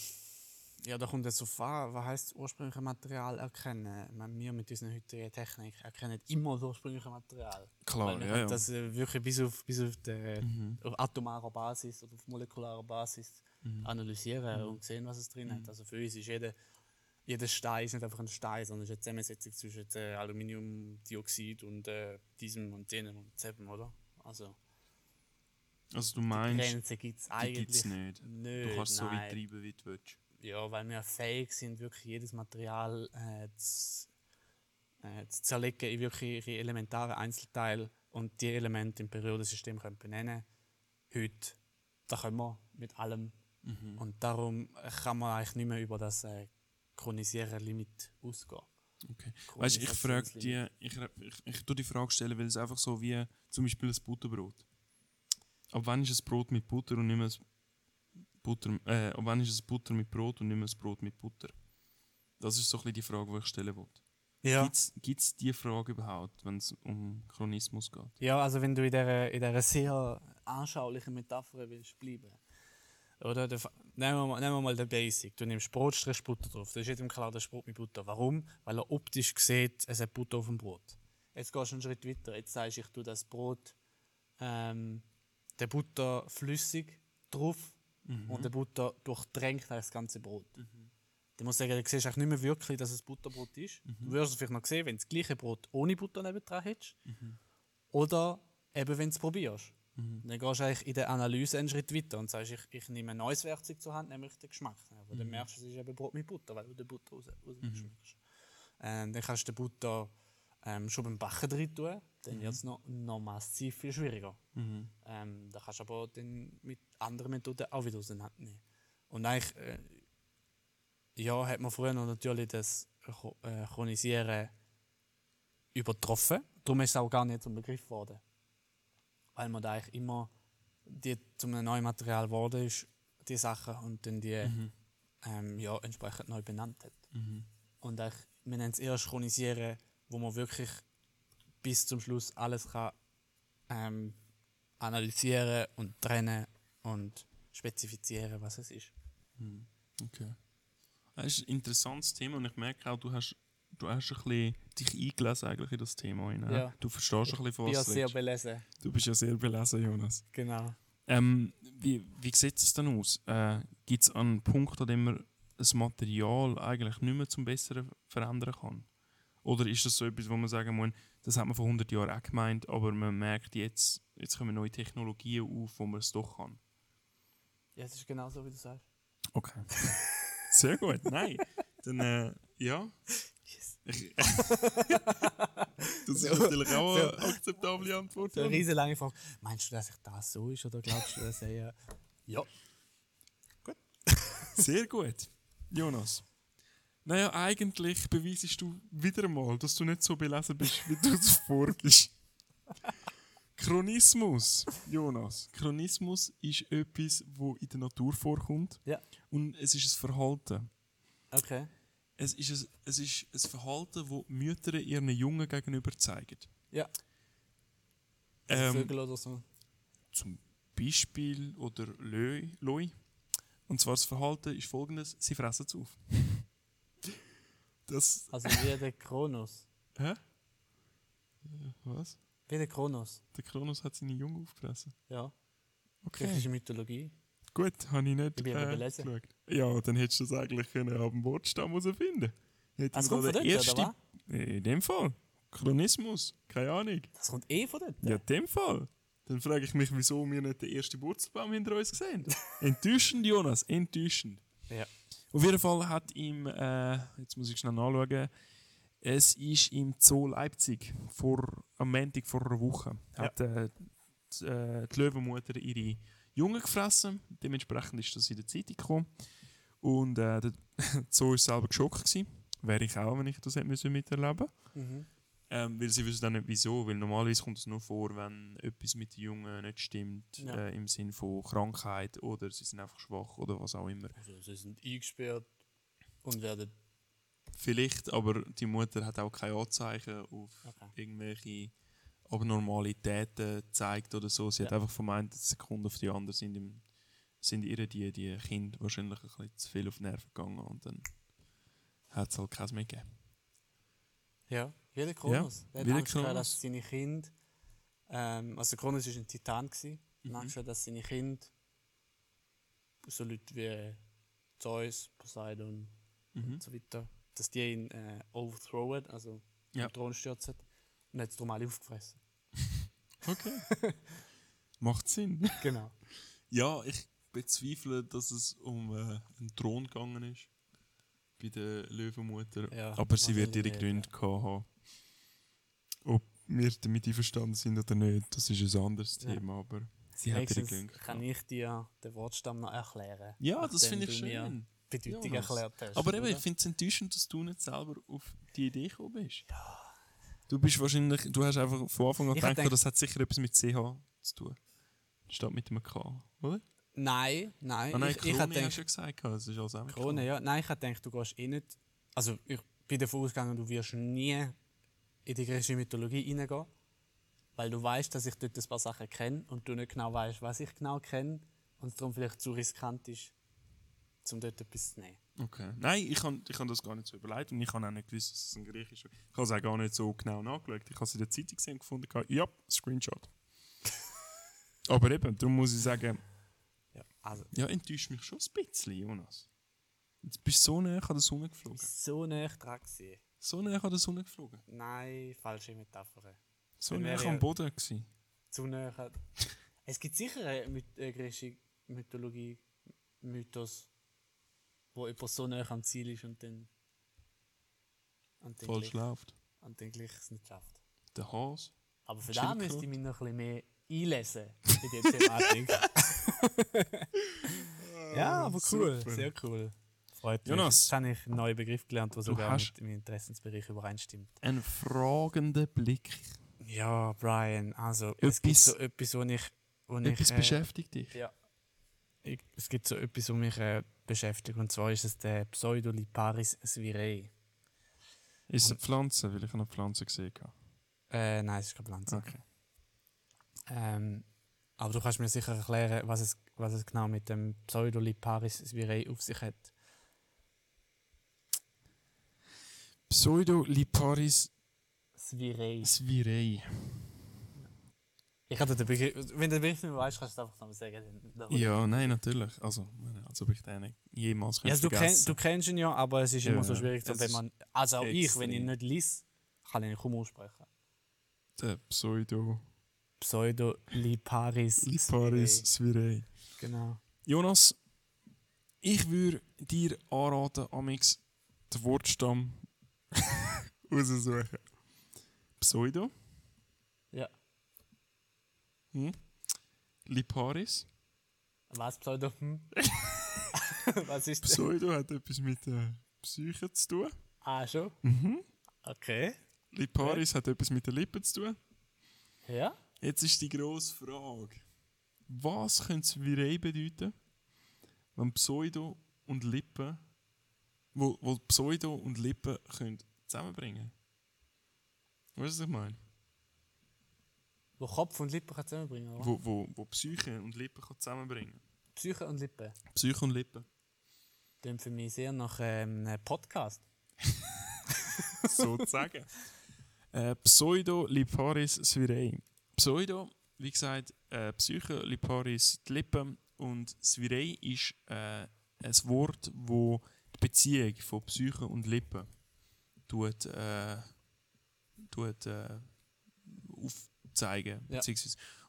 ja, da kommt jetzt auf an, was heisst ursprüngliches Material erkennen. Ich meine, wir mit unserer heutigen Technik erkennen immer das ursprüngliche Material. Klar, Weil wir ja, ja. das äh, wirklich bis auf, bis auf, die, Mhm. auf atomarer Basis oder auf molekularer Basis Mhm. analysieren und sehen, was es drin hat. Also für uns ist jeder, jeder Stein ist nicht einfach ein Stein, sondern es ist eine Zusammensetzung zwischen äh, Aluminiumdioxid und äh, diesem und jenem und diesem, oder? Also Also du meinst, Grenzen gibt es die eigentlich gibt es nicht. nicht. Du kannst so weit nein. treiben, wie du willst. Ja, weil wir fähig sind, wirklich jedes Material äh, zu, äh, zu zerlegen in wirklich ihre elementaren Einzelteile und die Elemente im Periodensystem können benennen. Heute, da können wir mit allem. Mhm. Und darum kann man eigentlich nicht mehr über das äh, Chronisieren-Limit ausgehen. Okay. Weißt ich frage die, ich, ich, ich tue die Frage stellen, weil es einfach so wie zum Beispiel ein Butterbrot. Ab wann ist es Brot mit Butter und nicht mehr Butter, äh, wann ist es Butter mit Brot und nicht mehr ein Brot mit Butter? Das ist so ein bisschen die Frage, die ich stellen wollte. Ja. Gibt es diese Frage überhaupt, wenn es um Chronismus geht? Ja, also wenn du in dieser, in dieser sehr anschaulichen Metapher willst bleiben. Oder der, nehmen, wir mal, nehmen wir mal den Basic. Du nimmst Brot, strichst Butter drauf. Das ist jedem klar, das ist Brot mit Butter. Warum? Weil er optisch sieht, es hat Butter auf dem Brot. Jetzt gehst du einen Schritt weiter. Jetzt sagst du, ich tue das Brot, ähm, der Butter flüssig drauf und der Butter durchdrängt das ganze Brot. Dann musst du sagen, du siehst eigentlich nicht mehr wirklich, dass es Butterbrot ist. Du wirst es vielleicht noch sehen, wenn du das gleiche Brot ohne Butter nebendran hättest. Oder eben, wenn du es probierst. Dann gehst du eigentlich in der Analyse einen Schritt weiter und sagst, ich, ich nehme ein neues Werkzeug zur Hand, nämlich den Geschmack. Aber dann merkst du, es ist eben Brot mit Butter, weil du die Butter raus, rausschmeckst. Ähm, dann kannst du die Butter ähm, schon beim Backen drin tun, dann wird es noch, noch massiv viel schwieriger. Ähm, da kannst du aber dann mit anderen Methoden auch wieder auseinandernehmen. Und eigentlich, äh, ja, hat man früher noch natürlich das äh, Chronisieren übertroffen. Darum ist es auch gar nicht zum Begriff geworden. Weil man da eigentlich immer die zum neuen Material geworden ist, die Sachen, und dann die ähm, ja, entsprechend neu benannt hat. Und eigentlich, wir nennen es eher Chronisieren, wo man wirklich bis zum Schluss alles kann ähm, analysieren und trennen und spezifizieren, was es ist. Okay. Das ist ein interessantes Thema und ich merke auch, du hast, du hast ein bisschen dich eingelesen eigentlich in das Thema. Rein, ja? Du verstehst ein bisschen, von Ich bin ja was sehr belesen. Du bist ja sehr belesen, Jonas. Genau. Ähm, wie, wie sieht es denn aus? Äh, Gibt es einen Punkt, an dem man das Material eigentlich nicht mehr zum Besseren verändern kann? Oder ist das so etwas, wo man sagen muss, das hat man vor 100 Jahren auch gemeint, aber man merkt jetzt, jetzt kommen neue Technologien auf, wo man es doch kann? Ja, es ist genau so, wie du sagst. Okay. Sehr gut, nein. Dann, äh, ja. Ich- das ist natürlich auch eine akzeptable Antwort. So eine riesen lange Frage. Meinst du, dass ich das so ist oder glaubst du, dass er. Ja. Sehr gut. Jonas. Naja, eigentlich beweisest du wieder mal, dass du nicht so belesen bist, wie du es vorgibst. Chronismus, Jonas. Chronismus ist etwas, wo in der Natur vorkommt Ja. und es ist ein Verhalten. Okay. Es ist ein, es ist ein Verhalten, das Mütter ihren Jungen gegenüber zeigen. Ja. Ähm, Vögel oder so. zum Beispiel oder. Loi. Und zwar das Verhalten ist folgendes: Sie fressen es auf. Das. Also wie der Kronos. Hä? Was? Wie der Kronos. Der Kronos hat seine Jungen aufgefressen. Ja. Okay. Griechische Mythologie. Gut, habe ich nicht Ich bin äh, belesen. geschaut. Ja, dann hättest du das eigentlich können ab dem Wortstamm herausfinden können. Das kommt von dort, oder was? In dem Fall. Chronismus. Keine Ahnung. Das kommt eh von dort. Ja, in dem Fall. Dann frage ich mich, wieso wir nicht den ersten Wurzelbaum hinter uns sehen. enttäuschend, Jonas, enttäuschend. Ja. Auf jeden Fall hat ihm, äh, jetzt muss ich schnell nachschauen, es ist im Zoo Leipzig vor, am Montag vor einer Woche. Hat äh, die, äh, die Löwenmutter ihre Jungen gefressen. Dementsprechend ist das in der Zeitung gekommen. Und äh, der Zoo war selber geschockt. Gewesen. Wäre ich auch, wenn ich das hätte müssen miterleben Mhm. Ähm, weil sie wissen dann nicht wieso, weil normalerweise kommt es nur vor, wenn etwas mit den Jungen nicht stimmt, Ja. äh, im Sinne von Krankheit oder sie sind einfach schwach oder was auch immer. Also sie sind eingesperrt und werden. Vielleicht, aber die Mutter hat auch keine Anzeichen auf Okay. irgendwelche Abnormalitäten gezeigt oder so. Sie hat Ja. einfach von einer Sekunde auf die andere sind, im, sind ihr die, die Kinder wahrscheinlich ein bisschen zu viel auf die Nerven gegangen und dann hat es halt keins mehr gegeben. Ja, wie der Kronos. Ja, Der hat Angst gehabt, dass seine Kinder. Ähm, also Kronos war ein Titan. Gewesen. Mhm. Angst gehabt, dass seine Kinder. So Leute wie Zeus, Poseidon Mhm. und so weiter. Dass die ihn äh, overthrowen, also Ja. den Thron stürzen. Und hat es darum alle aufgefressen. Okay. Macht Sinn. Genau. Ja, ich bezweifle, dass es um äh, einen Thron gegangen ist. Bei der Löwenmutter. Ja, Aber sie wird ihre Gründe gehabt haben. Wir damit einverstanden sind oder nicht, das ist ein anderes Ja. Thema. Aber sie hat ihre kann ich dir den Wortstamm noch erklären. Ja, das finde ich schön. Bedeutung Jonas. erklärt hast. Aber eben, ich finde es enttäuschend, dass du nicht selber auf die Idee gekommen bist. Du bist wahrscheinlich, du hast einfach von Anfang an Ich gedacht, gedacht- das hat sicher etwas mit CH zu tun. Statt mit dem K, oder? Nein, nein. Ah nein, ich, ich Krone hatte hast gedacht, ja gesagt, das ist alles Krone, ja. Nein, ich hatte gedacht, du gehst eh nicht. Also, ich bin davon ausgegangen, du wirst nie in die griechische Mythologie hineingehen. Weil du weißt, dass ich dort ein paar Sachen kenne und du nicht genau weißt, was ich genau kenne. Und es darum vielleicht zu riskant ist, um dort etwas zu nehmen. Okay. Nein, ich habe ich hab das gar nicht so überlegt und ich habe auch nicht gewusst, dass es ein Griechisch ist. Ich habe es auch gar nicht so genau nachgeschaut. Ich habe es in der Zeitung gesehen und gefunden, ja, Screenshot. Aber eben, darum muss ich sagen, Ja, also, ja, enttäuscht mich schon ein bisschen, Jonas. Jetzt bist du so näher an der Sonne geflogen. so nah dran gewesen. So näher an der Sonne geflogen. Nein, falsche Metapher. So Dann näher am Boden gewesen. Zu näher. Es gibt sicher einen My äh, griechische Mythologie, Mythos, wo jemand so näher am Ziel ist und dann. Und dann Falsch gleich, läuft. und dann gleich es nicht schafft. Der Hase. Aber für das müsste ich mich noch ein bisschen mehr einlesen in die Thematik. ja, aber cool. Super. Sehr cool. Freut mich. Jonas. Jetzt habe ich einen neuen Begriff gelernt, der sogar mit meinem Interessensbereich übereinstimmt. Ein fragender Blick. Ja, Brian, also es gibt Etwas- so etwas, wo ich... Wo Etwas ich, äh, beschäftigt dich. Ja. Ich, es gibt so etwas, was mich äh, beschäftigt, und zwar ist es der Pseudoliparis svirae. Ist es eine Pflanze? Weil ich eine Pflanze gesehen habe. Äh, nein, es ist keine Pflanze. Okay. Ähm, aber du kannst mir sicher erklären, was es, was es genau mit dem Pseudoliparis svirae auf sich hat. Pseudoliparis Svirae. svirae. Ich hatte den Begriff, wenn du den Begriff nicht weißt, kannst du es einfach nochmal sagen. Ja, nein, natürlich. Also, als ob ich den jemals Ja, du, kenn, du kennst ihn ja, aber es ist immer so Ja, schwierig, so, wenn man. Also auch ich, wenn ich nicht lies, kann ich ihn kaum aussprechen. Der Pseudoliparis Pseudoliparis svirae. svirae. Genau. Jonas, ich würde dir anraten, amix den Wortstamm raussuchen. Pseudo, Ja. hm? Liparis. Was Pseudo? Hm? was ist das? Pseudo hat etwas mit der Psyche zu tun. Ah, schon? Mhm. Okay. Liparis hat etwas mit den Lippen zu tun. Ja? Jetzt ist die grosse Frage. Was könnte das Virei bedeuten, wenn Pseudo und Lippen, wo, wo Pseudo und Lippen können zusammenbringen Weißt du, was ich meine? Wo Kopf und Lippen kann zusammenbringen, oder? Wo, wo, wo Psyche und Lippen kann zusammenbringen Psyche und Lippen. Psyche und Lippen. Klingt für mich sehr nach ähm, einem Podcast. sozusagen. äh, Pseudo Liparis Svirae. Pseudo, wie gesagt, äh, Psyche, Liparis die Lippen und Svirae ist äh, ein Wort, wo Beziehung von Psyche und Lippen tut, äh, tut, äh, aufzeigen. Ja.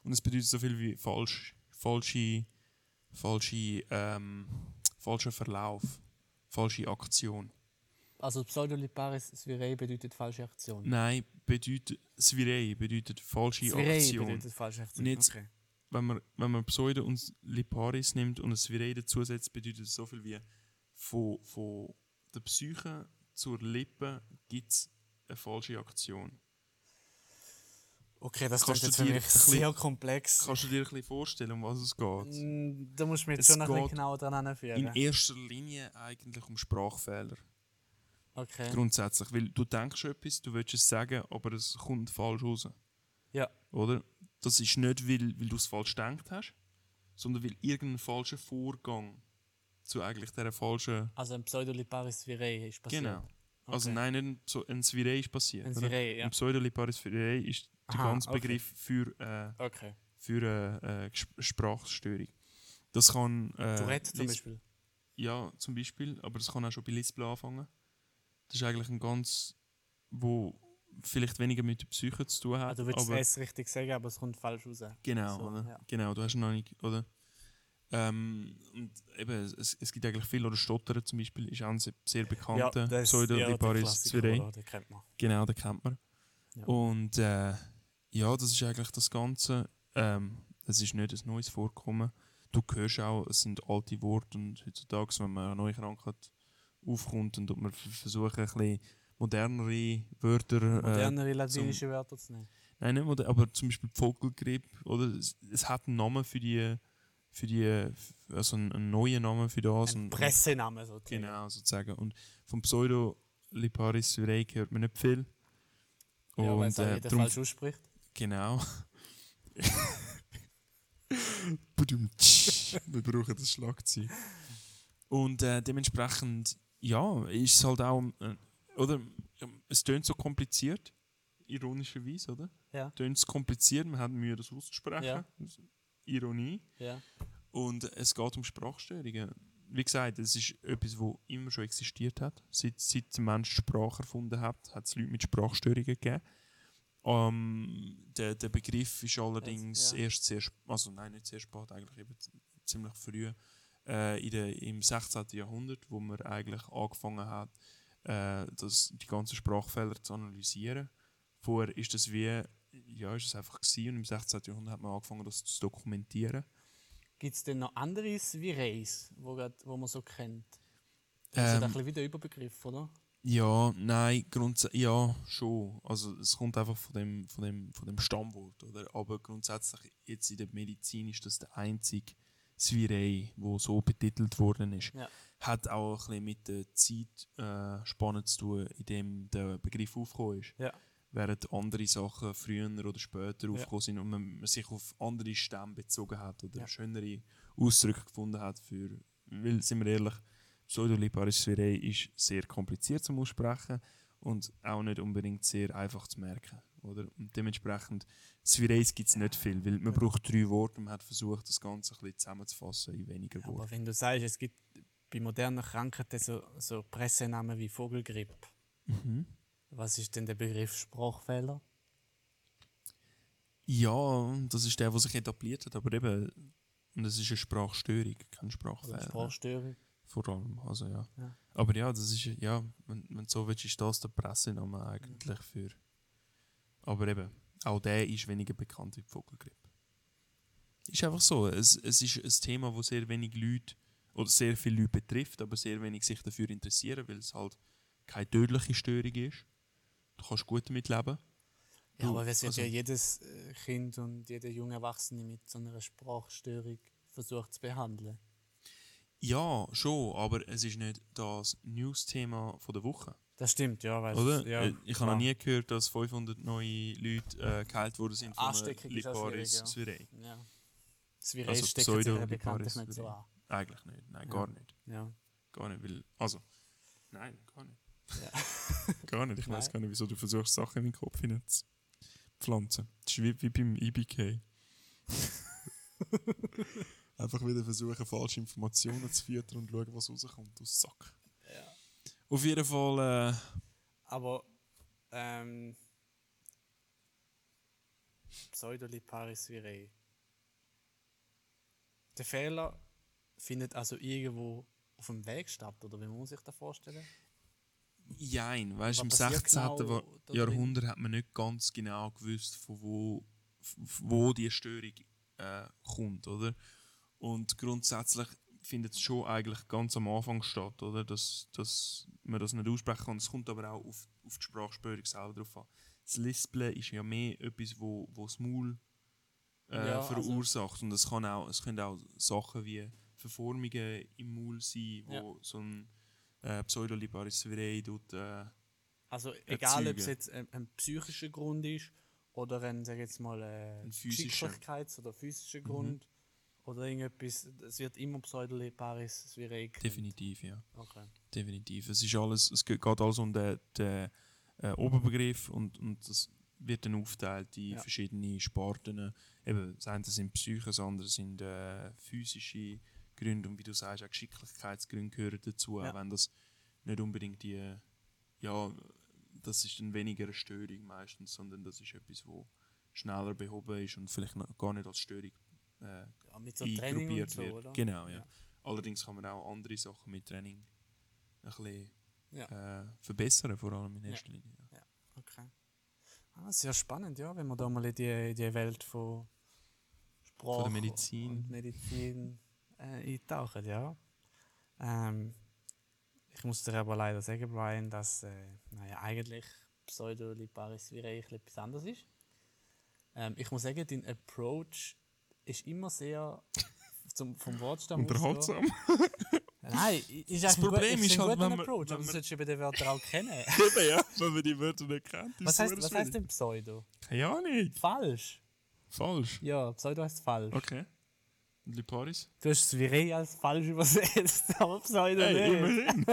Und es bedeutet so viel wie falsch, falsche, falsche, ähm, falscher Verlauf, falsche Aktion. Also Pseudoliparis svirae bedeutet falsche Aktion. Nein, bedeutet Svirei bedeutet falsche Svirae Aktion. bedeutet falsche Aktion. Jetzt- okay. Wenn man, wenn man Pseudo und Liparis nimmt und ein Svirei dazusetzt, bedeutet es so viel wie von, von der Psyche zur Lippe gibt es eine falsche Aktion. okay, das klingt jetzt für mich sehr komplex. Kannst du dir ein bisschen vorstellen, um was es geht? Mm, Da musst du mich jetzt Es schon ein bisschen genauer dran anführen. In erster Linie eigentlich um Sprachfehler. Okay. Grundsätzlich. Weil du denkst etwas, du willst es sagen, aber es kommt falsch raus. Ja. Oder? Das ist nicht, weil, weil du es falsch gedacht hast, sondern weil irgendein falscher Vorgang zu eigentlich dieser falschen. Also ein Pseudoliparis svirae ist passiert. Genau. Also Okay. nein, nicht so ein Svirei ist passiert. Ein? Svirae, ja. Ein Pseudoliparis Svirei ist der Aha, ganze okay. Begriff für, äh, Okay. für eine äh, Ges- Sprachstörung. Das kann. Äh, Tourette zum Beispiel. Ja, zum Beispiel, aber das kann auch schon bei Lispel anfangen. Das ist eigentlich ein ganz, wo vielleicht weniger mit der Psyche zu tun hat. Ah, du willst aber es richtig sagen, aber es kommt falsch raus. Genau, So, oder? ja. Genau, du hast noch nicht, oder? Ähm, und eben, es, es gibt eigentlich viel, oder Stottern zum Beispiel, ist auch ein sehr, sehr bekannter das- Pseudoliparis Klassiker, Svirei. oder? Den kennt man. Genau, den kennt man. Ja. Und äh, ja, das ist eigentlich das Ganze. Ähm, es ist nicht ein neues Vorkommen. Du hörst auch, es sind alte Worte und heutzutage, wenn man eine neue Krankheit aufkommt und man versucht, ein bisschen modernere Wörter. Äh, Modernere latinische Wörter zu nehmen. nein, nicht moder aber zum Beispiel Vogelgrippe. Oder es, es hat einen Namen für die, für die also einen neuen Namen für das. Ein und- Pressename sozusagen. Genau, sozusagen. Und vom Pseudo Liparis Svirei hört man nicht viel. Ja, weil und es äh, jeder drum- falsch ausspricht. Genau. Wir brauchen das Schlagzeug. Und äh, dementsprechend, ja, ist es halt auch, äh, oder, ähm, es tönt so kompliziert, ironischerweise, oder? Ja. Tönt es kompliziert, man hat Mühe, das auszusprechen. Ja. Ironie. Ja. Und es geht um Sprachstörungen. Wie gesagt, es ist etwas, das immer schon existiert hat. Seit, seit der Mensch Sprache erfunden hat, hat es Leute mit Sprachstörungen gegeben. Ähm, der, der Begriff ist allerdings ja. erst sehr, also nein, nicht sehr spät, eigentlich eben ziemlich früh, äh, in der, im 16. Jahrhundert, wo man eigentlich angefangen hat, äh, das, die ganzen Sprachfehler zu analysieren. Vorher ist das wie, ja, ist es einfach gewesen und im 16. Jahrhundert hat man angefangen, das zu dokumentieren. Gibt es denn noch andere Svireis, wo, grad- wo man so kennt? Das ist Ähm, ein bisschen wie der Überbegriff, oder? Ja, nein, grundsätzlich, ja, schon. Also es kommt einfach von dem, von dem, von dem Stammwort, oder? Aber grundsätzlich jetzt in der Medizin ist das der einzige Svirei, wo so betitelt worden ist. Ja. Hat auch ein bisschen mit der Zeitspanne äh, zu tun, in dem der Begriff aufgekommen ist. Ja. Während andere Sachen früher oder später aufgekommen sind und man, sich auf andere Stämme bezogen hat oder Ja. schönere Ausdrücke gefunden hat für, weil, sind wir ehrlich, Pseudoliparis Svirei ist sehr kompliziert zum Aussprechen und auch nicht unbedingt sehr einfach zu merken. Oder? Und dementsprechend, Svireis gibt es nicht viel, weil man braucht drei Worte und man hat versucht, das Ganze ein bisschen zusammenzufassen in weniger Aber Worten. wenn du sagst, es gibt bei modernen Krankheiten so, so Pressenamen wie Vogelgrippe, Mhm. Was ist denn der Begriff Sprachfehler? Ja, das ist der, der sich etabliert hat, aber eben, und das ist eine Sprachstörung, Oder Sprachfehler. Sprachstörung? Vor allem, also ja. Ja. Aber ja, das ist, ja, wenn, wenn so willst, ist das der Pressename eigentlich für. Aber eben, auch der ist weniger bekannt wie die Vogelgrippe. Ist einfach so, es, es ist ein Thema, das sehr wenig Leute, oder sehr viele Leute betrifft, aber sehr wenig sich dafür interessieren, weil es halt keine tödliche Störung ist. Du kannst gut damit leben. Ja, aber es wird also- ja jedes äh, Kind und jeder junge Erwachsene mit so einer Sprachstörung versucht zu behandeln. Ja, schon, aber es ist nicht das News-Thema der Woche. Das stimmt, ja. Weil Oder? Ja, Äh, ich habe noch nie gehört, dass 500 neue Leute äh, geheilt worden sind von Liparis schwierig, Svirei. Ja. Das Virus Also steckt sich ja bekanntlich nicht so an. Eigentlich nicht, nein, Ja. gar nicht. Ja. Gar nicht, weil, also, nein, gar nicht. Ja. gar nicht, ich weiß gar nicht, wieso du versuchst, Sachen in meinen Kopf hinein zu pflanzen. Das ist wie, wie beim IBK. Einfach wieder versuchen, falsche Informationen zu füttern und schauen, was rauskommt aus Sack. Ja. Auf jeden Fall, äh, Aber ähm, Pseudoliparis virei. Der Fehler findet also irgendwo auf dem Weg statt, oder wie muss man sich das vorstellen? Jein, weißt du, im Was passiert 16. genau? Jahrhundert hat man nicht ganz genau gewusst, von wo, wo die Störung äh, kommt, oder? Und grundsätzlich findet es schon eigentlich ganz am Anfang statt, oder? Dass, dass man das nicht aussprechen kann. Es kommt aber auch auf, auf die Sprachstörung selber drauf an. Das Lispeln ist ja mehr etwas, wo, wo das Maul äh, Ja, also- verursacht. Und es, kann auch, es können auch Sachen wie Verformungen im Maul sein, wo Ja. so ein äh, Pseudoliparis virei tut, äh, Also egal, ob es jetzt ein, ein psychischer Grund ist oder ein, sag jetzt mal, äh, Ein. Geschicklichkeits- oder physischer Mhm. Grund oder irgendetwas, es wird immer Pseudoliparis virei genannt. Definitiv, ja. Okay. Definitiv. Es ist alles, es geht alles um den, den äh, Oberbegriff und, und das wird dann aufgeteilt in Ja. verschiedene Sparten. Eben, das eine sind Psyche, das andere sind äh, physische Gründe und wie du sagst, auch Geschicklichkeitsgründe gehören dazu, Ja. auch wenn das nicht unbedingt die, ja, das ist dann weniger eine Störung meistens, sondern das ist etwas, wo schneller behoben ist und vielleicht noch gar nicht als Störung äh, Ja, mit so Training und so, wird. oder? Genau, ja. Ja. Allerdings kann man auch andere Sachen mit Training ein bisschen Ja. äh, verbessern, vor allem in erster Linie. Ja. Okay. Ah, sehr spannend, ja, wenn wir da mal in die, in die Welt von Sprache Von der Medizin. und Medizin äh, eintauchen, ja. Ähm, ich muss dir aber leider sagen, Brian, dass äh, naja, eigentlich Pseudoliparis virei etwas anderes ist. Ähm, ich muss sagen, dein Approach ist immer sehr zum, vom Wortstamm. Unterhaltsam. Nein, ist Das eigentlich Problem gut, ist halt, wenn man- Approach, wenn aber du man- solltest eben die Wörter auch kennen. Eben, ja, wenn man die Wörter nicht kennt. Was heißt, was heißt denn Pseudo? Keine Ahnung. Falsch. Falsch. Ja, Pseudo heißt falsch. Okay. Liparis? Du hast das Virei als falsch übersetzt, aber Pseudo Hey, nicht. immerhin.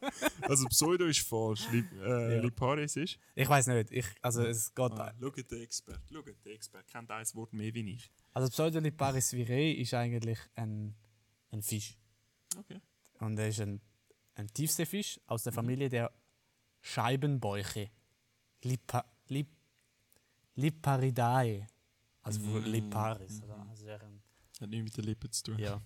also Pseudo ist falsch. Lip, äh, Ja. Liparis ist. Ich weiß nicht. Ich, also es geht. Ah, schau den Expert. Schau den Expert. Kennt ein Wort mehr wie ich. Also Pseudoliparis virei ist eigentlich ein, ein Fisch. Okay. Und er ist ein, ein Tiefseefisch aus der Familie der Scheibenbäuche. Lipa, Lip, Liparidae. Also von Liparis. Oder? Also er ein, Hat nichts mit den Lippen zu tun. ja.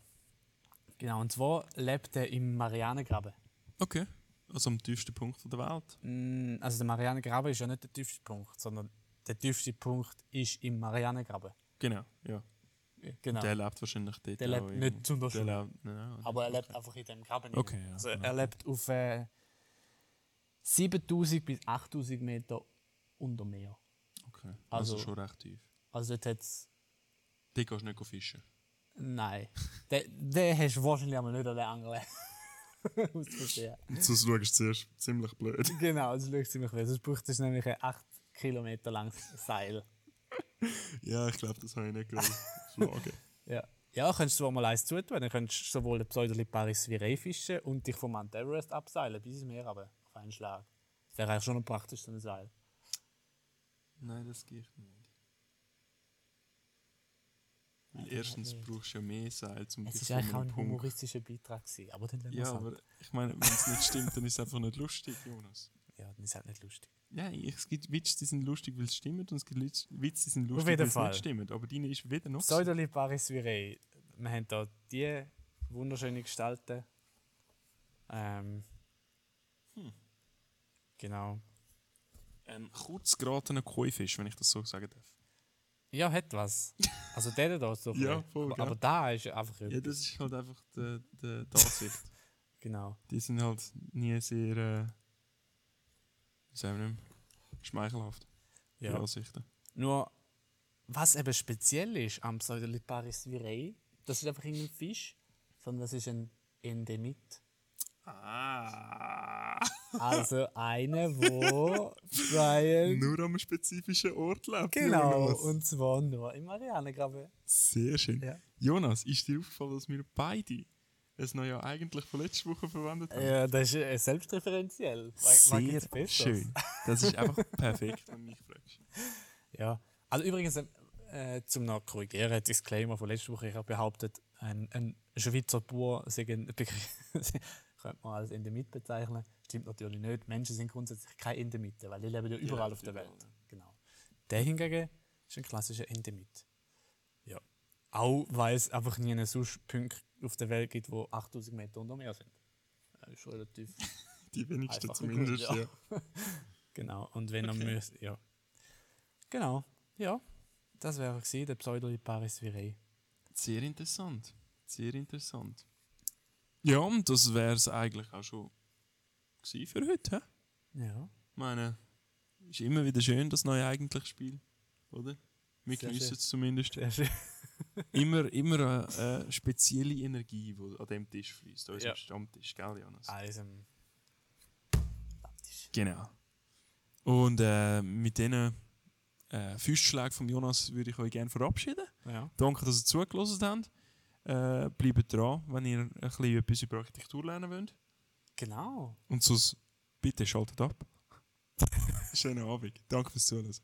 Genau, und zwar lebt er im Marianengraben. Okay. Also am tiefsten Punkt der Welt. Mm, Also der Marianengraben ist ja nicht der tiefste Punkt, sondern der tiefste Punkt ist im Marianengraben. Genau, ja. Genau. Der lebt wahrscheinlich dort Der lebt nicht zu der Der Schule. lebt, Aber er lebt einfach in dem Graben. Okay, ja, also ja, er lebt auf äh, 7000 bis 8000 Meter unter Meer. okay. Also, also- schon recht tief. Also dort hat es. Dort gehst du nicht fischen. Nein. den, den hast du wahrscheinlich einmal nicht an den Angeln. Aus Versehen. Sonst schaust du zuerst ziemlich blöd. Genau, das schaut ziemlich weh. Sonst braucht es nämlich ein 8 Kilometer langes Seil. Ja, ich glaube, das habe ich nicht gewollt. Schlagen. Ja. Ja, könntest du zwar mal eins zutun, dann könntest du sowohl den Pseudoliparis virei fischen und dich vom Mount Everest abseilen, bis ins Meer aber auf einen Schlag. Das wäre eigentlich schon noch praktisch, so ein Seil. Nein, das geht nicht. Weil erstens brauchst du ja mehr Seil, um Es war eigentlich auch ein Punkt... humoristischer Beitrag, gewesen, aber dann lassen Ja, es halt. aber ich meine, wenn es nicht stimmt, dann ist es einfach nicht lustig, Jonas. Ja, dann ist halt nicht lustig. Ja, es gibt Witze, die sind lustig, weil es stimmt, und es gibt Witze, die sind lustig, weil es nicht stimmt. Aber deine ist weder noch. Pseudoliparis virei. Wir haben hier die wunderschöne Gestalten. Ähm, Genau. Ein kurz geratener Koi-Fisch, wenn ich das so sagen darf. Ja, hat was. Also der da so. Ja, ein bisschen. voll, aber, aber da ist einfach Ja, etwas. das ist halt einfach die, die, die Ansicht. Genau. Die sind halt nie sehr, äh, wie sagen wir nicht, schmeichelhaft. Die Ja. Ansichten. Nur, was eben speziell ist am Pseudoliparis virei, das ist einfach irgendein Fisch, sondern das ist ein Endemit. Ah. Also einer, wo bei Nur an einem spezifischen Ort lebt. Genau, Jonas. und zwar nur im Marianengraben. Sehr schön. Ja. Jonas, ist dir aufgefallen, dass wir beide es noch ja eigentlich von letzter Woche verwendet haben? Ja, das ist äh, selbstreferenziell. Sehr schön. Das ist einfach perfekt, wenn du mich fragst. Ja, also übrigens, äh, zum noch korrigieren, Disclaimer von letzter Woche, ich habe behauptet, ein, ein Schweizer Bauer sei ein Begriff, könnte man als Endemit bezeichnen. Stimmt natürlich nicht. Menschen sind grundsätzlich keine Endemiten, weil die leben ja überall leben auf der überall, Welt. Genau. Der hingegen ist ein klassischer Endemit. Ja. Auch weil es einfach nie einen sonst Punkt auf der Welt gibt, wo 8000 Meter unter Meer sind. Das ist relativ Die wenigsten zumindest, Grund, ja. ja. Genau, und wenn er müsste, ja. Genau, ja. Das wäre der Pseudoliparis virei. Sehr interessant. Sehr interessant. Ja, und das wäre es eigentlich auch schon für heute. hä? Ja. Ich meine, ist immer wieder schön, das neue eigentliche Spiel, oder? Wir genießen es zumindest. Immer, immer eine, eine spezielle Energie, die an dem Tisch fließt, an unserem Ja. Stammtisch, gell, Jonas? Also, Stammtisch. Genau. Und äh, mit diesen äh, Füßschlägen von Jonas würde ich euch gerne verabschieden. Ja. Danke, dass ihr zugelassen habt. Äh, bleibt dran, wenn ihr ein bisschen etwas über Architektur lernen wollt. Genau. Und sonst bitte schaltet ab. Schönen Abend. Danke fürs Zuhören.